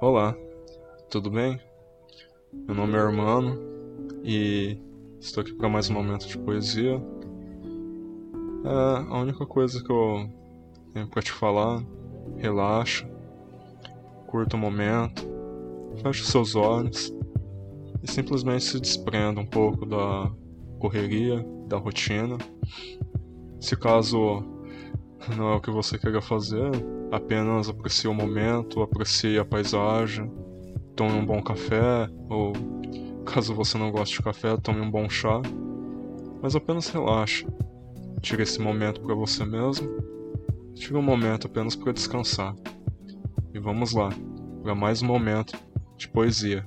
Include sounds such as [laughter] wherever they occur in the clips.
Olá, tudo bem? Meu nome é Hermano e estou aqui para mais um momento de poesia. É a única coisa que eu tenho para te falar. Relaxa, curta o momento, feche seus olhos e simplesmente se desprenda um pouco da correria, da rotina. Se caso não é o que você queira fazer, apenas aprecie o momento, aprecie a paisagem, tome um bom café, ou caso você não goste de café, tome um bom chá. Mas apenas relaxe. Tire esse momento para você mesmo. Tire um momento apenas para descansar. E vamos lá, para mais um momento de poesia.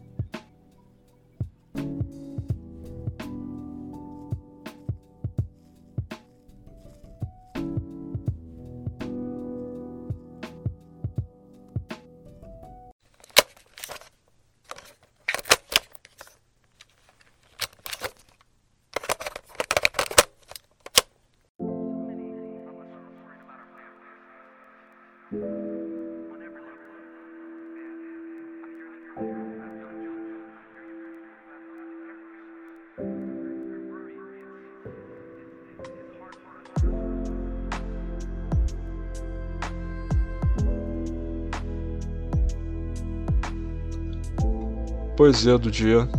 Poesia do dia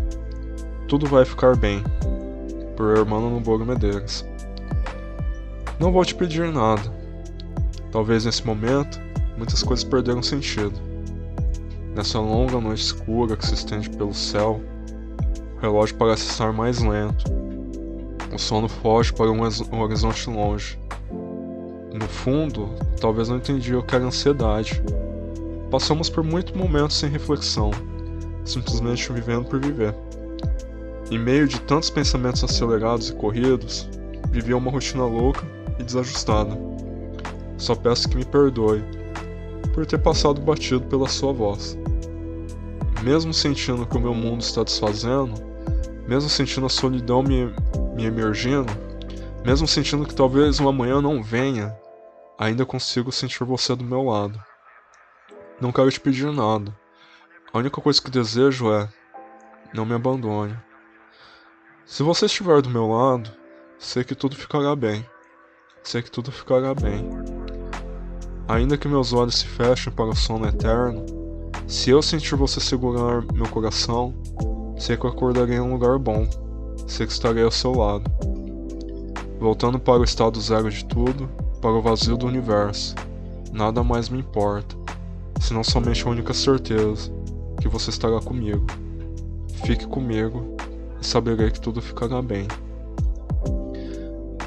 Tudo vai ficar bem, por Hermano Nobogo Medeiros. Não vou te pedir nada. Talvez nesse momento muitas coisas perderam sentido. Nessa longa noite escura que se estende pelo céu, o relógio parece estar mais lento. O sono foge para um, um horizonte longe. No fundo, talvez não entendi o que era ansiedade. Passamos por muitos momentos sem reflexão simplesmente vivendo por viver. Em meio de tantos pensamentos acelerados e corridos, vivia uma rotina louca e desajustada. Só peço que me perdoe por ter passado batido pela sua voz. Mesmo sentindo que o meu mundo está desfazendo, mesmo sentindo a solidão me, me emergindo, mesmo sentindo que talvez uma manhã não venha, ainda consigo sentir você do meu lado. Não quero te pedir nada, a única coisa que desejo é: não me abandone. Se você estiver do meu lado, sei que tudo ficará bem. Sei que tudo ficará bem. Ainda que meus olhos se fechem para o sono eterno, se eu sentir você segurar meu coração, sei que eu acordarei em um lugar bom. Sei que estarei ao seu lado. Voltando para o estado zero de tudo, para o vazio do universo. Nada mais me importa, senão somente a única certeza que você estará comigo. Fique comigo e saberei que tudo ficará bem.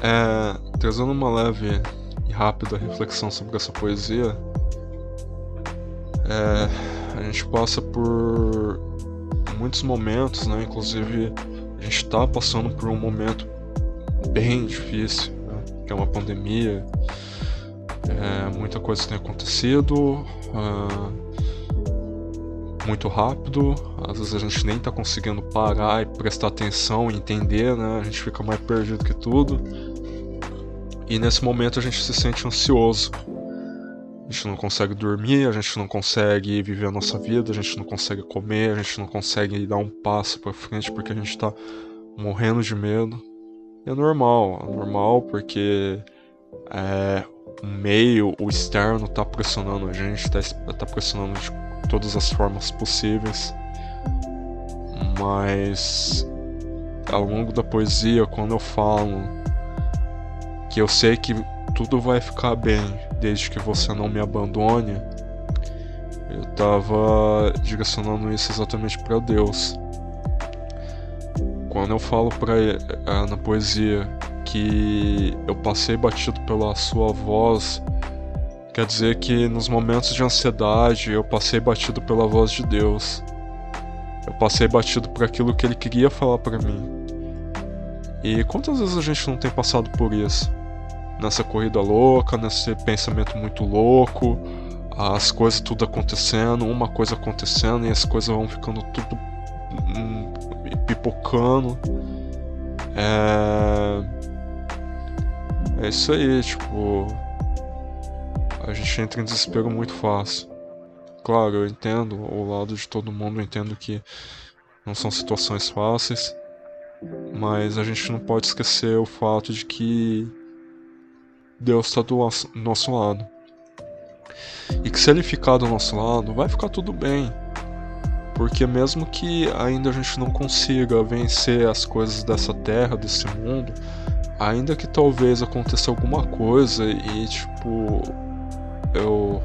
É, trazendo uma leve e rápida reflexão sobre essa poesia, é, a gente passa por muitos momentos, né? Inclusive, a gente está passando por um momento bem difícil, né? que é uma pandemia. É, muita coisa tem acontecido. Uh, muito rápido, às vezes a gente nem tá conseguindo parar e prestar atenção e entender, né? A gente fica mais perdido que tudo. E nesse momento a gente se sente ansioso. A gente não consegue dormir, a gente não consegue viver a nossa vida, a gente não consegue comer, a gente não consegue dar um passo para frente porque a gente tá morrendo de medo. E é normal, é normal porque é, o meio, o externo tá pressionando a gente, tá, tá pressionando de todas as formas possíveis, mas ao longo da poesia, quando eu falo que eu sei que tudo vai ficar bem desde que você não me abandone, eu tava direcionando isso exatamente para Deus. Quando eu falo para eh, na poesia que eu passei batido pela sua voz Quer dizer que nos momentos de ansiedade eu passei batido pela voz de Deus. Eu passei batido por aquilo que ele queria falar para mim. E quantas vezes a gente não tem passado por isso? Nessa corrida louca, nesse pensamento muito louco, as coisas tudo acontecendo, uma coisa acontecendo e as coisas vão ficando tudo hum, pipocando. É... é isso aí, tipo a gente entra em desespero muito fácil. claro, eu entendo o lado de todo mundo, eu entendo que não são situações fáceis, mas a gente não pode esquecer o fato de que Deus está do nosso lado. E que se Ele ficar do nosso lado, vai ficar tudo bem. Porque mesmo que ainda a gente não consiga vencer as coisas dessa terra, desse mundo, ainda que talvez aconteça alguma coisa e tipo eu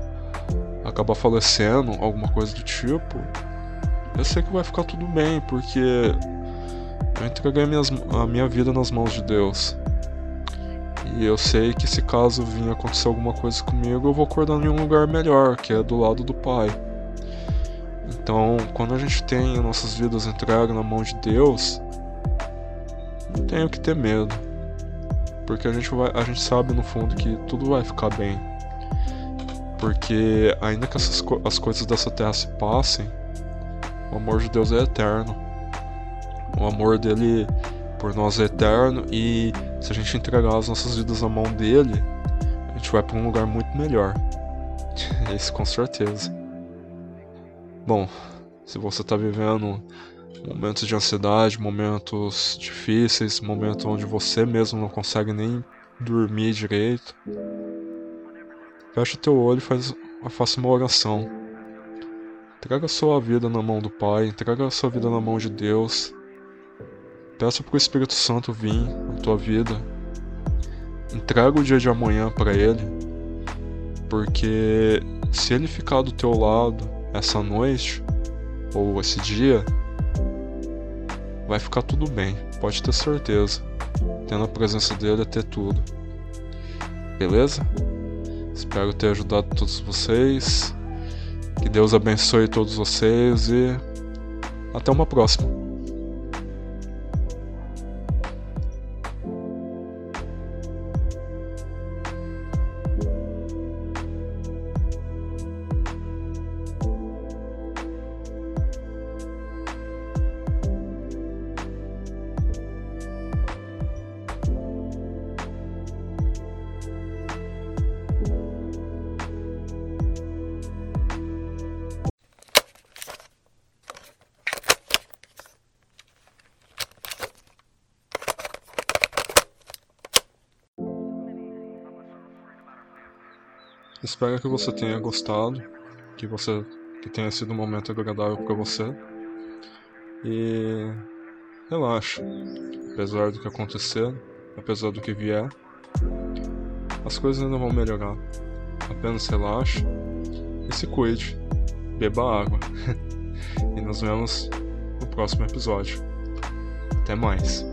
acabar falecendo, alguma coisa do tipo, eu sei que vai ficar tudo bem, porque eu entreguei minhas, a minha vida nas mãos de Deus. E eu sei que se caso vir acontecer alguma coisa comigo, eu vou acordar em um lugar melhor, que é do lado do Pai. Então, quando a gente tem nossas vidas entregues na mão de Deus, não tenho que ter medo. Porque a gente, vai, a gente sabe no fundo que tudo vai ficar bem. Porque ainda que essas, as coisas dessa terra se passem, o amor de Deus é eterno. O amor dele por nós é eterno e se a gente entregar as nossas vidas na mão dele, a gente vai para um lugar muito melhor. [laughs] Isso com certeza. Bom, se você está vivendo momentos de ansiedade, momentos difíceis, momentos onde você mesmo não consegue nem dormir direito, fecha teu olho e faz, faça uma oração. Entrega a sua vida na mão do Pai, entrega a sua vida na mão de Deus. Peça para o Espírito Santo vir na tua vida. Entrega o dia de amanhã para Ele, porque se Ele ficar do teu lado essa noite ou esse dia, vai ficar tudo bem, pode ter certeza. Tendo a presença dele é ter tudo. Beleza? Espero ter ajudado todos vocês. Que Deus abençoe todos vocês e até uma próxima. Espero que você tenha gostado, que você que tenha sido um momento agradável para você. E relaxa. Apesar do que acontecer, apesar do que vier, as coisas ainda vão melhorar. Apenas relaxe e se cuide. Beba água. [laughs] e nos vemos no próximo episódio. Até mais.